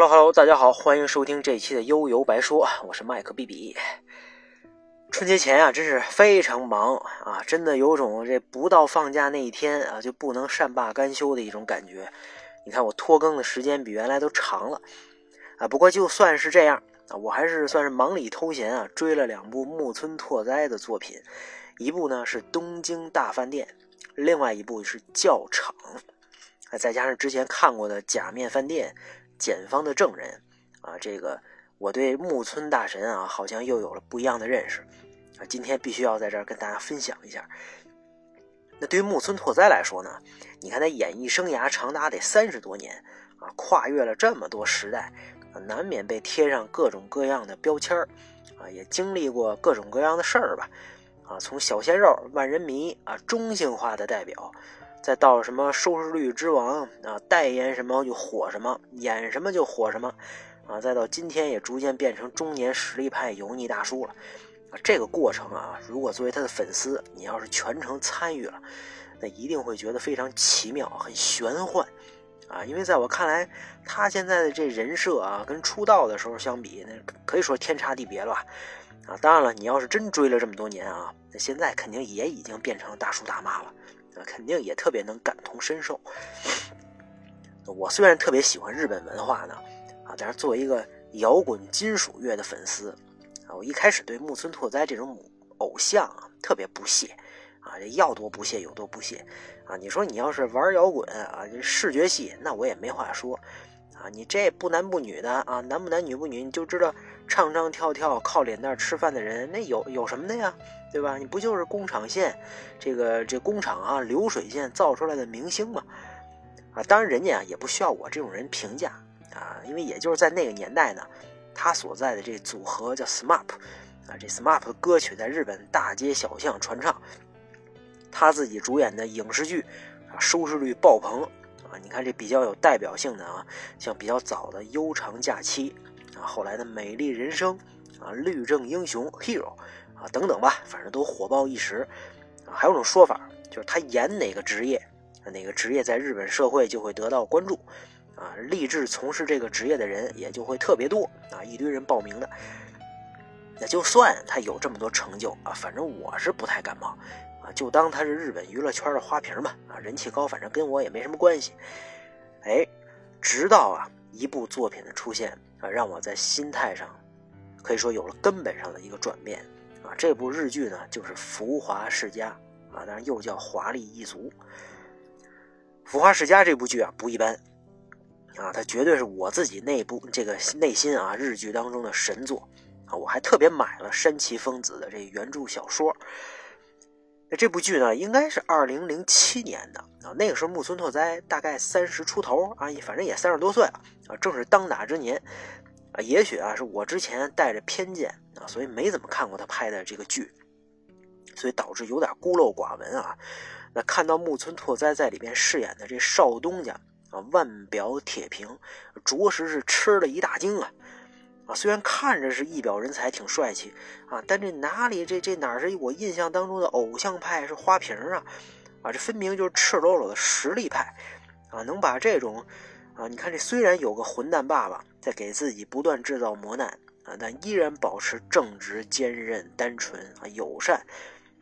Hello Hello，大家好，欢迎收听这一期的悠游白说，我是麦克 B B。春节前啊，真是非常忙啊，真的有种这不到放假那一天啊就不能善罢甘休的一种感觉。你看我拖更的时间比原来都长了啊，不过就算是这样啊，我还是算是忙里偷闲啊，追了两部木村拓哉的作品，一部呢是《东京大饭店》，另外一部是《教场》，啊，再加上之前看过的《假面饭店》。检方的证人，啊，这个我对木村大神啊，好像又有了不一样的认识，啊，今天必须要在这儿跟大家分享一下。那对于木村拓哉来说呢，你看他演艺生涯长达得三十多年，啊，跨越了这么多时代，啊，难免被贴上各种各样的标签儿，啊，也经历过各种各样的事儿吧，啊，从小鲜肉、万人迷啊，中性化的代表。再到什么收视率之王啊，代言什么就火什么，演什么就火什么，啊，再到今天也逐渐变成中年实力派油腻大叔了，啊，这个过程啊，如果作为他的粉丝，你要是全程参与了，那一定会觉得非常奇妙，很玄幻，啊，因为在我看来，他现在的这人设啊，跟出道的时候相比，那可以说天差地别了吧，啊，当然了，你要是真追了这么多年啊，那现在肯定也已经变成大叔大妈了。肯定也特别能感同身受。我虽然特别喜欢日本文化呢，啊，但是作为一个摇滚金属乐的粉丝，啊，我一开始对木村拓哉这种偶像啊特别不屑，啊，要多不屑有多不屑，啊，你说你要是玩摇滚啊，这视觉系，那我也没话说。啊，你这不男不女的啊，男不男女不女，你就知道唱唱跳跳靠脸蛋吃饭的人，那有有什么的呀，对吧？你不就是工厂线，这个这工厂啊流水线造出来的明星吗？啊，当然人家啊也不需要我这种人评价啊，因为也就是在那个年代呢，他所在的这组合叫 SMAP，啊，这 SMAP 的歌曲在日本大街小巷传唱，他自己主演的影视剧收视率爆棚。啊，你看这比较有代表性的啊，像比较早的《悠长假期》啊，后来的《美丽人生》啊，《律政英雄》Hero 啊等等吧，反正都火爆一时。啊，还有种说法，就是他演哪个职业，哪个职业在日本社会就会得到关注，啊，立志从事这个职业的人也就会特别多啊，一堆人报名的。那就算他有这么多成就啊，反正我是不太感冒。就当他是日本娱乐圈的花瓶吧，啊，人气高，反正跟我也没什么关系。哎，直到啊一部作品的出现啊，让我在心态上可以说有了根本上的一个转变啊。这部日剧呢，就是《浮华世家》啊，当然又叫《华丽一族》。《浮华世家》这部剧啊不一般啊，它绝对是我自己内部这个内心啊日剧当中的神作啊。我还特别买了山崎丰子的这原著小说。那这部剧呢，应该是二零零七年的啊。那个时候木村拓哉大概三十出头啊，反正也三十多岁了啊，正是当打之年啊。也许啊，是我之前带着偏见啊，所以没怎么看过他拍的这个剧，所以导致有点孤陋寡闻啊。那看到木村拓哉在里边饰演的这少东家啊，腕表铁平，着实是吃了一大惊啊。啊，虽然看着是一表人才，挺帅气啊，但这哪里这这哪是我印象当中的偶像派是花瓶啊？啊，这分明就是赤裸裸的实力派啊！能把这种啊，你看这虽然有个混蛋爸爸在给自己不断制造磨难啊，但依然保持正直、坚韧、单纯啊、友善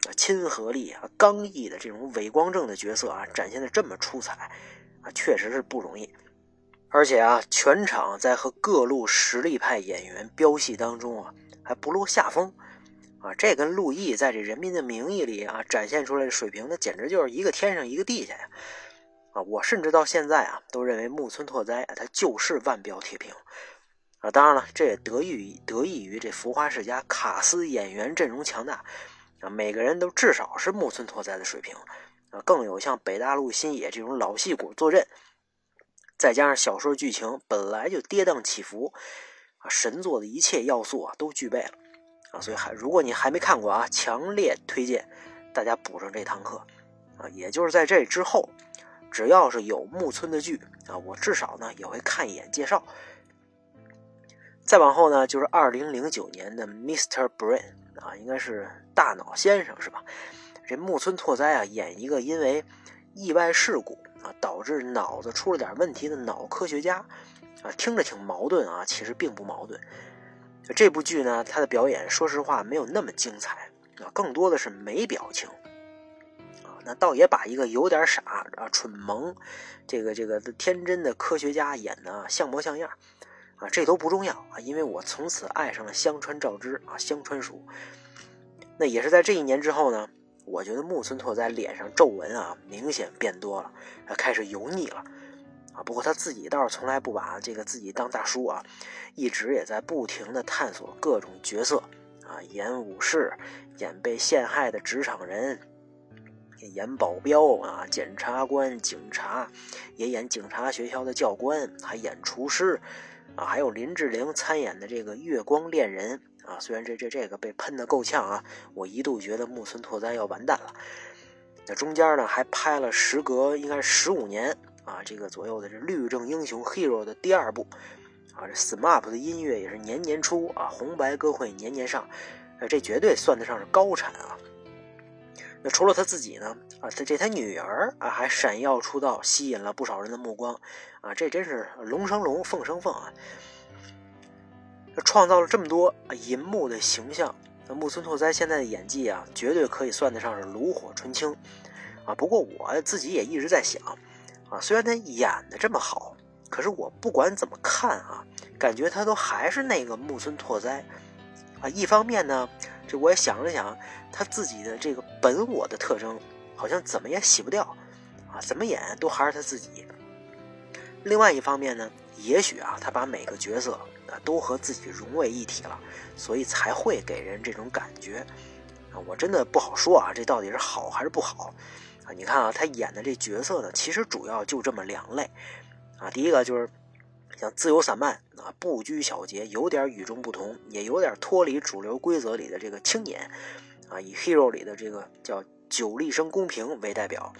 啊、亲和力啊、刚毅的这种伪光正的角色啊，展现的这么出彩啊，确实是不容易。而且啊，全场在和各路实力派演员飙戏当中啊，还不落下风，啊，这跟陆毅在这《人民的名义》里啊展现出来的水平，那简直就是一个天上一个地下呀！啊，我甚至到现在啊，都认为木村拓哉他就是腕表铁平，啊，当然了，这也得益于得益于这《浮华世家》卡司演员阵容强大，啊，每个人都至少是木村拓哉的水平，啊，更有像北大陆新野这种老戏骨坐镇。再加上小说剧情本来就跌宕起伏，啊，神作的一切要素啊都具备了，啊，所以还如果你还没看过啊，强烈推荐大家补上这堂课，啊，也就是在这之后，只要是有木村的剧啊，我至少呢也会看一眼介绍。再往后呢，就是二零零九年的 Mr. Brain 啊，应该是大脑先生是吧？这木村拓哉啊演一个因为意外事故。导致脑子出了点问题的脑科学家，啊，听着挺矛盾啊，其实并不矛盾。这部剧呢，他的表演说实话没有那么精彩啊，更多的是没表情啊。那倒也把一个有点傻啊、蠢萌、这个这个天真的科学家演的像模像样啊，这都不重要啊，因为我从此爱上了香川照之啊，香川鼠。那也是在这一年之后呢，我觉得木村拓哉脸上皱纹啊明显变多了，开始油腻了。啊，不过他自己倒是从来不把这个自己当大叔啊，一直也在不停的探索各种角色啊，演武士，演被陷害的职场人，演保镖啊，检察官、警察，也演警察学校的教官，还演厨师啊，还有林志玲参演的这个月光恋人啊，虽然这这这个被喷的够呛啊，我一度觉得木村拓哉要完蛋了。那中间呢，还拍了时隔应该是十五年。啊，这个左右的这律政英雄 Hero 的第二部，啊，这 SMAP 的音乐也是年年出啊，红白歌会年年上，这绝对算得上是高产啊。那除了他自己呢，啊，他这他女儿啊还闪耀出道，吸引了不少人的目光，啊，这真是龙生龙，凤生凤啊。创造了这么多银幕的形象，那木村拓哉现在的演技啊，绝对可以算得上是炉火纯青，啊，不过我自己也一直在想。啊，虽然他演的这么好，可是我不管怎么看啊，感觉他都还是那个木村拓哉啊。一方面呢，这我也想了想，他自己的这个本我的特征，好像怎么也洗不掉啊，怎么演都还是他自己。另外一方面呢，也许啊，他把每个角色啊都和自己融为一体了，所以才会给人这种感觉啊。我真的不好说啊，这到底是好还是不好。啊，你看啊，他演的这角色呢，其实主要就这么两类，啊，第一个就是像自由散漫啊，不拘小节，有点与众不同，也有点脱离主流规则里的这个青年，啊，以 Hero 里的这个叫久立生公平为代表，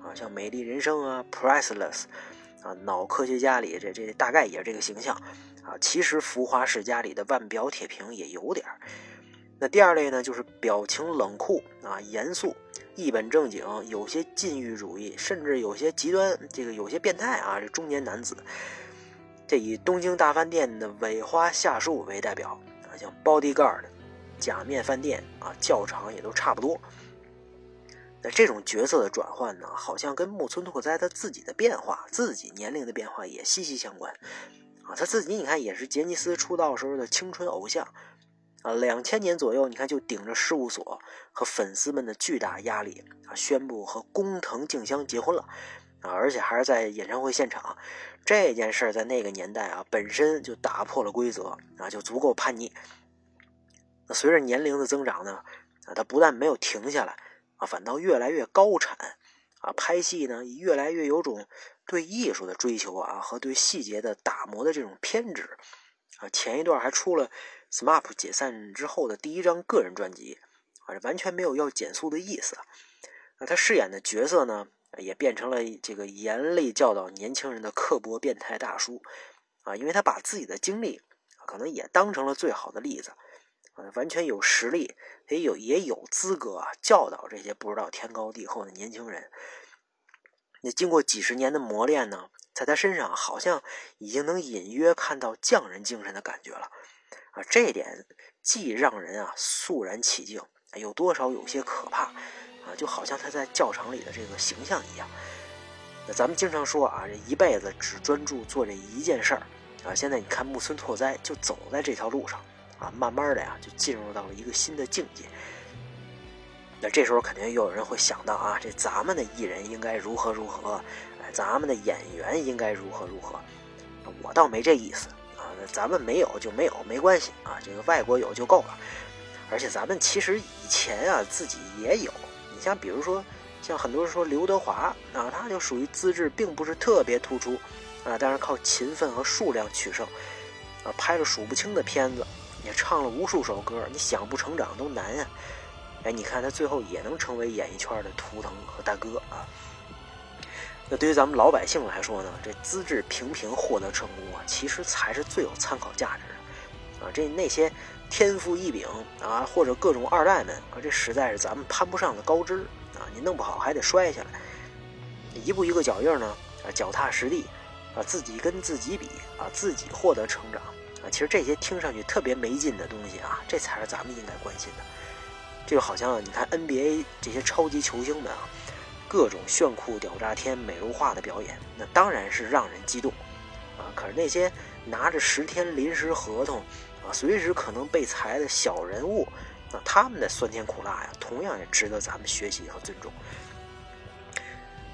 啊，像美丽人生啊，Priceless，啊，脑科学家里这这大概也是这个形象，啊，其实浮华世家里的腕表铁瓶也有点那第二类呢，就是表情冷酷啊，严肃。一本正经，有些禁欲主义，甚至有些极端，这个有些变态啊！这中年男子，这以东京大饭店的尾花下树为代表啊，像 Bodyguard、假面饭店啊，教场也都差不多。那这种角色的转换呢，好像跟木村拓哉他自己的变化、自己年龄的变化也息息相关啊。他自己你看，也是杰尼斯出道时候的青春偶像。啊，两千年左右，你看就顶着事务所和粉丝们的巨大压力啊，宣布和工藤静香结婚了啊，而且还是在演唱会现场。这件事在那个年代啊，本身就打破了规则啊，就足够叛逆。那随着年龄的增长呢，啊，他不但没有停下来反倒越来越高产啊，拍戏呢越来越有种对艺术的追求啊，和对细节的打磨的这种偏执啊。前一段还出了。SMAP 解散之后的第一张个人专辑，啊，完全没有要减速的意思。那他饰演的角色呢，也变成了这个严厉教导年轻人的刻薄变态大叔，啊，因为他把自己的经历可能也当成了最好的例子，啊，完全有实力，也有也有资格啊教导这些不知道天高地厚的年轻人。那经过几十年的磨练呢，在他身上好像已经能隐约看到匠人精神的感觉了。啊，这点既让人啊肃然起敬，有多少有些可怕，啊，就好像他在教场里的这个形象一样。那咱们经常说啊，这一辈子只专注做这一件事儿，啊，现在你看木村拓哉就走在这条路上，慢慢的呀就进入到了一个新的境界。那这时候肯定又有人会想到啊，这咱们的艺人应该如何如何，哎，咱们的演员应该如何如何，我倒没这意思啊。咱们没有就没有，没关系啊。这个外国有就够了。而且咱们其实以前啊自己也有。你像比如说，像很多人说刘德华啊，他就属于资质并不是特别突出啊，但是靠勤奋和数量取胜啊，拍了数不清的片子，也唱了无数首歌，你想不成长都难啊。哎，你看他最后也能成为演艺圈的图腾和大哥啊。那对于咱们老百姓来说呢，这资质平平获得成功啊，其实才是最有参考价值的啊。这那些天赋异禀啊，或者各种二代们啊，这实在是咱们攀不上的高枝啊。你弄不好还得摔下来。一步一个脚印呢，啊，脚踏实地啊，自己跟自己比啊，自己获得成长啊，其实这些听上去特别没劲的东西啊，这才是咱们应该关心的。就好像你看 NBA 这些超级球星们啊，各种炫酷屌炸天、美如画的表演，那当然是让人激动啊。可是那些拿着十天临时合同啊，随时可能被裁的小人物，那他们的酸甜苦辣呀，同样也值得咱们学习和尊重。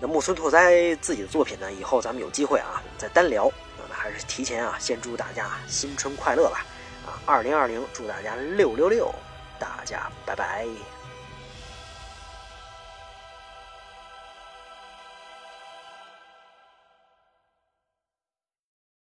那木村拓哉自己的作品呢，以后咱们有机会啊，再单聊。提前啊，先祝大家新春快乐吧！啊，二零二零，祝大家六六六！大家拜拜。